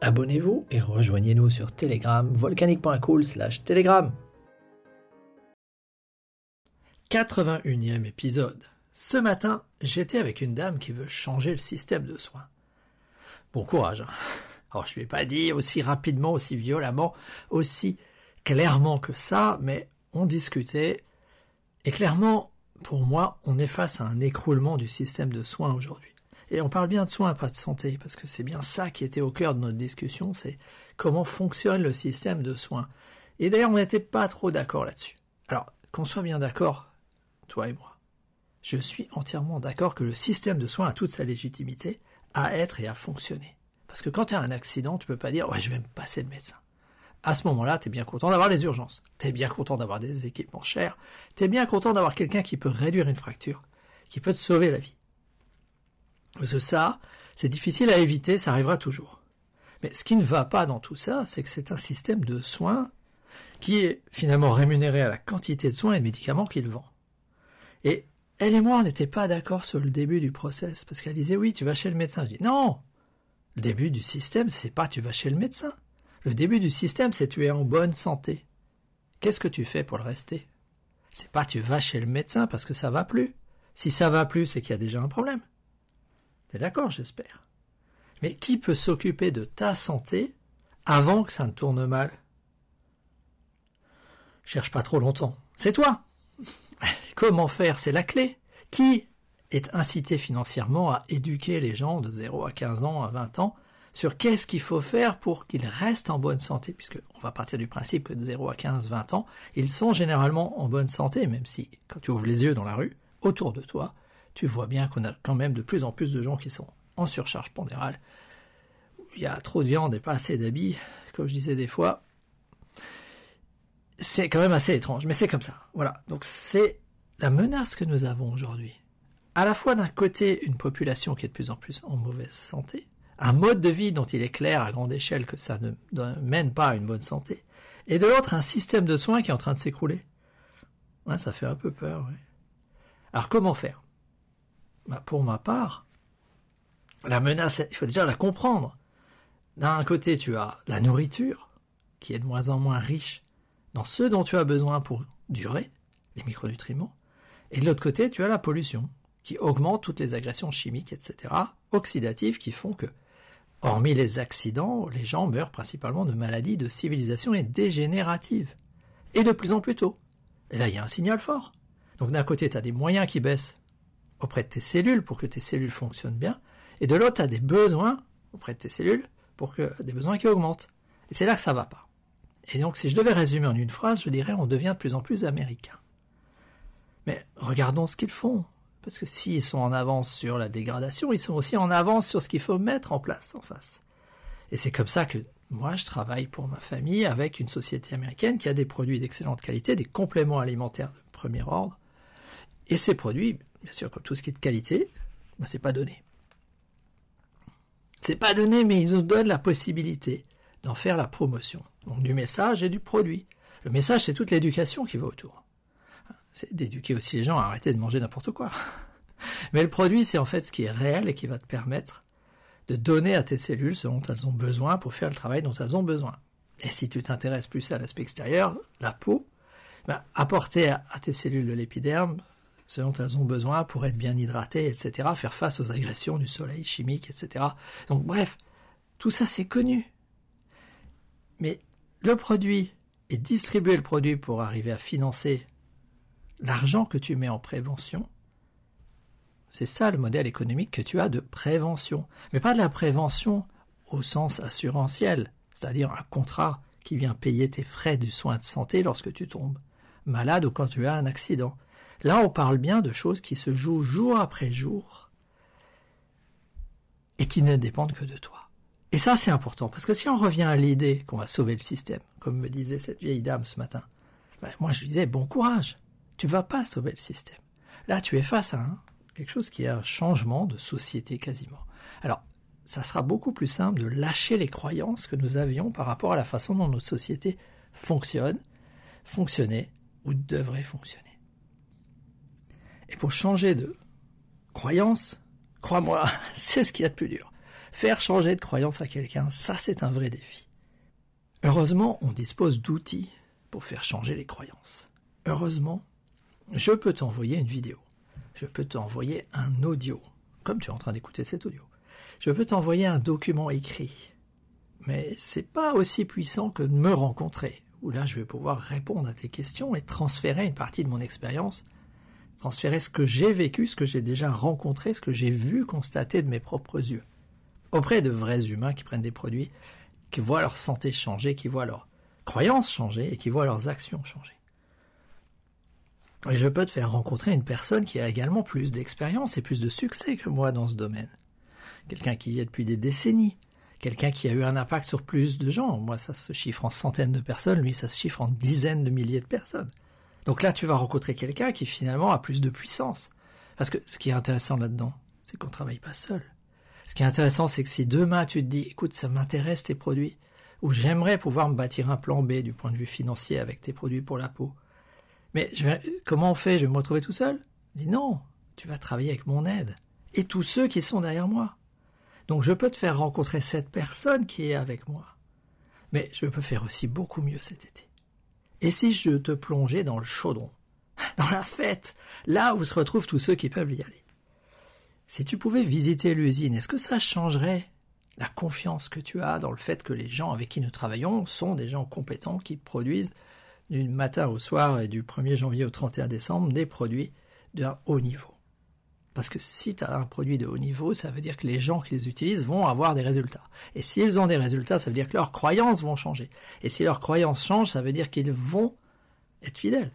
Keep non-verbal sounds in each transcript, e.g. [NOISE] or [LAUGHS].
Abonnez-vous et rejoignez-nous sur Telegram, volcanique.cool slash Telegram. 81e épisode. Ce matin, j'étais avec une dame qui veut changer le système de soins. Bon courage. Hein. Alors je ne vais pas dire aussi rapidement, aussi violemment, aussi clairement que ça, mais on discutait. Et clairement, pour moi, on est face à un écroulement du système de soins aujourd'hui. Et on parle bien de soins, pas de santé, parce que c'est bien ça qui était au cœur de notre discussion, c'est comment fonctionne le système de soins. Et d'ailleurs, on n'était pas trop d'accord là-dessus. Alors, qu'on soit bien d'accord, toi et moi, je suis entièrement d'accord que le système de soins a toute sa légitimité à être et à fonctionner. Parce que quand tu as un accident, tu peux pas dire ouais, je vais me passer de médecin. À ce moment-là, tu es bien content d'avoir les urgences. Tu es bien content d'avoir des équipements chers. Tu es bien content d'avoir quelqu'un qui peut réduire une fracture, qui peut te sauver la vie. Parce que ça, c'est difficile à éviter, ça arrivera toujours. Mais ce qui ne va pas dans tout ça, c'est que c'est un système de soins qui est finalement rémunéré à la quantité de soins et de médicaments qu'il vend. Et elle et moi, on pas d'accord sur le début du process, parce qu'elle disait oui, tu vas chez le médecin. Je dis non, le début du système, c'est pas tu vas chez le médecin. Le début du système, c'est tu es en bonne santé. Qu'est-ce que tu fais pour le rester? C'est pas tu vas chez le médecin parce que ça va plus. Si ça va plus, c'est qu'il y a déjà un problème. T'es d'accord, j'espère. Mais qui peut s'occuper de ta santé avant que ça ne tourne mal? Cherche pas trop longtemps. C'est toi. [LAUGHS] Comment faire? C'est la clé. Qui est incité financièrement à éduquer les gens de 0 à 15 ans, à 20 ans, sur qu'est-ce qu'il faut faire pour qu'ils restent en bonne santé, puisque on va partir du principe que de 0 à 15, 20 ans, ils sont généralement en bonne santé, même si, quand tu ouvres les yeux dans la rue, autour de toi, tu vois bien qu'on a quand même de plus en plus de gens qui sont en surcharge pondérale. Il y a trop de viande et pas assez d'habits, comme je disais des fois. C'est quand même assez étrange, mais c'est comme ça. Voilà. Donc c'est la menace que nous avons aujourd'hui. À la fois d'un côté une population qui est de plus en plus en mauvaise santé, un mode de vie dont il est clair à grande échelle que ça ne mène pas à une bonne santé, et de l'autre un système de soins qui est en train de s'écrouler. ça fait un peu peur. Alors comment faire? Bah, pour ma part, la menace, il faut déjà la comprendre. D'un côté, tu as la nourriture, qui est de moins en moins riche dans ce dont tu as besoin pour durer, les micronutriments. Et de l'autre côté, tu as la pollution, qui augmente toutes les agressions chimiques, etc., oxydatives, qui font que, hormis les accidents, les gens meurent principalement de maladies de civilisation et dégénératives. Et de plus en plus tôt. Et là, il y a un signal fort. Donc d'un côté, tu as des moyens qui baissent auprès de tes cellules pour que tes cellules fonctionnent bien, et de l'autre, tu as des besoins auprès de tes cellules pour que des besoins qui augmentent. Et c'est là que ça va pas. Et donc, si je devais résumer en une phrase, je dirais on devient de plus en plus américain. Mais regardons ce qu'ils font. Parce que s'ils sont en avance sur la dégradation, ils sont aussi en avance sur ce qu'il faut mettre en place en face. Et c'est comme ça que moi, je travaille pour ma famille avec une société américaine qui a des produits d'excellente qualité, des compléments alimentaires de premier ordre. Et ces produits, bien sûr, comme tout ce qui est de qualité, ben, c'est pas donné. C'est pas donné, mais ils nous donnent la possibilité d'en faire la promotion. Donc du message et du produit. Le message, c'est toute l'éducation qui va autour. C'est d'éduquer aussi les gens à arrêter de manger n'importe quoi. [LAUGHS] Mais le produit, c'est en fait ce qui est réel et qui va te permettre de donner à tes cellules ce dont elles ont besoin pour faire le travail dont elles ont besoin. Et si tu t'intéresses plus à l'aspect extérieur, la peau, ben, apporter à, tes cellules de l'épiderme ce dont elles ont besoin pour être bien hydratées, etc., faire face aux agressions du soleil chimique, etc. Donc bref, tout ça c'est connu. Mais le produit et distribuer le produit pour arriver à financer l'argent que tu mets en prévention, c'est ça le modèle économique que tu as de prévention. Mais pas de la prévention au sens assurantiel, c'est-à-dire un contrat qui vient payer tes frais du soin de santé lorsque tu tombes malade ou quand tu as un accident. Là, on parle bien de choses qui se jouent jour après jour et qui ne dépendent que de toi. Et ça, c'est important, parce que si on revient à l'idée qu'on va sauver le système, comme me disait cette vieille dame ce matin, ben, moi je lui disais, bon courage, tu vas pas sauver le système. Là, tu es face à quelque chose qui est un changement de société quasiment. Alors, ça sera beaucoup plus simple de lâcher les croyances que nous avions par rapport à la façon dont notre société fonctionne, fonctionnait ou devrait fonctionner. Et pour changer de croyance, crois-moi, [LAUGHS] c'est ce qu'il y a de plus dur. Faire changer de croyance à quelqu'un, ça c'est un vrai défi. Heureusement, on dispose d'outils pour faire changer les croyances. Heureusement, je peux t'envoyer une vidéo. Je peux t'envoyer un audio, comme tu es en train d'écouter cet audio. Je peux t'envoyer un document écrit. Mais c'est pas aussi puissant que de me rencontrer, où là je vais pouvoir répondre à tes questions et transférer une partie de mon expérience, transférer ce que j'ai vécu, ce que j'ai déjà rencontré, ce que j'ai vu constater de mes propres yeux, auprès de vrais humains qui prennent des produits, qui voient leur santé changer, qui voient leurs croyances changer et qui voient leurs actions changer. Et je peux te faire rencontrer une personne qui a également plus d'expérience et plus de succès que moi dans ce domaine quelqu'un qui y est depuis des décennies, quelqu'un qui a eu un impact sur plus de gens. Moi, ça se chiffre en centaines de personnes, lui, ça se chiffre en dizaines de milliers de personnes. Donc là, tu vas rencontrer quelqu'un qui finalement a plus de puissance. Parce que ce qui est intéressant là-dedans, c'est qu'on travaille pas seul. Ce qui est intéressant, c'est que si demain tu te dis, écoute, ça m'intéresse tes produits, ou j'aimerais pouvoir me bâtir un plan B du point de vue financier avec tes produits pour la peau, mais comment on fait? Je vais me retrouver tout seul? Dis non, tu vas travailler avec mon aide et tous ceux qui sont derrière moi. Donc je peux te faire rencontrer cette personne qui est avec moi. Mais je peux faire aussi beaucoup mieux cet été. Et si je te plongeais dans le chaudron, [LAUGHS] dans la fête, là où se retrouvent tous ceux qui peuvent y aller. Si tu pouvais visiter l'usine, est-ce que ça changerait la confiance que tu as dans le fait que les gens avec qui nous travaillons sont des gens compétents qui produisent du matin au soir et du 1er janvier au 31 décembre des produits d'un haut niveau? Parce que si tu as un produit de haut niveau, ça veut dire que les gens qui les utilisent vont avoir des résultats. Et s'ils ont des résultats, ça veut dire que leurs croyances vont changer. Et si leurs croyances changent, ça veut dire qu'ils vont être fidèles.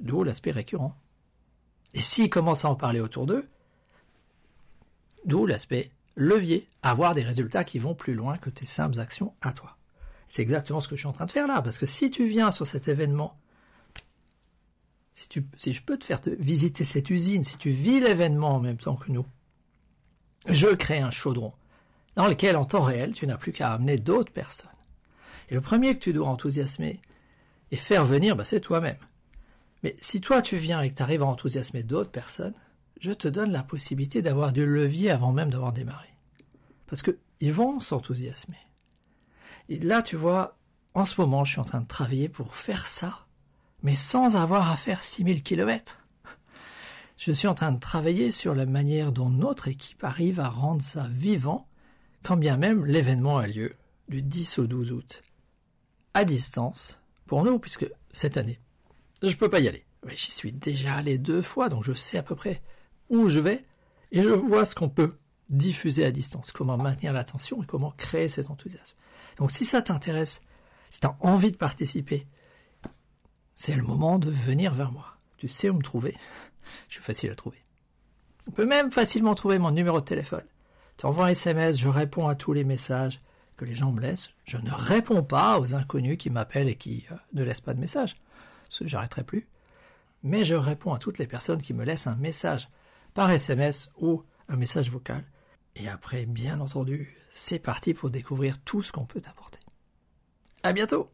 D'où l'aspect récurrent. Et s'ils commencent à en parler autour d'eux, d'où l'aspect levier, avoir des résultats qui vont plus loin que tes simples actions à toi. C'est exactement ce que je suis en train de faire là, parce que si tu viens sur cet événement si, je peux te faire visiter cette usine, si tu vis l'événement en même temps que nous, je crée un chaudron dans lequel, en temps réel, tu n'as plus qu'à amener d'autres personnes. Et le premier que tu dois enthousiasmer et faire venir, bah, c'est toi-même. Mais si toi tu viens et que tu arrives à enthousiasmer d'autres personnes, je te donne la possibilité d'avoir du levier avant même d'avoir démarré. Parce qu'ils vont s'enthousiasmer. Et là, tu vois, en ce moment, je suis en train de travailler pour faire ça mais sans avoir à faire 6000 kilomètres. Je suis en train de travailler sur la manière dont notre équipe arrive à rendre ça vivant, quand bien même l'événement a lieu du 10 au 12 août. À distance, pour nous, puisque cette année, je ne peux pas y aller. Mais j'y suis déjà allé deux fois, donc je sais à peu près où je vais, et je vois ce qu'on peut diffuser à distance, comment maintenir l'attention et comment créer cet enthousiasme. Donc si ça t'intéresse, si tu as envie de participer, c'est le moment de venir vers moi. Tu sais où me trouver. Je suis facile à trouver. On peut même facilement trouver mon numéro de téléphone. Tu envoies un SMS, je réponds à tous les messages que les gens me laissent. Je ne réponds pas aux inconnus qui m'appellent et qui euh, ne laissent pas de message. Parce que j'arrêterai plus. Mais je réponds à toutes les personnes qui me laissent un message par SMS ou un message vocal. Et après, bien entendu, c'est parti pour découvrir tout ce qu'on peut apporter. À bientôt!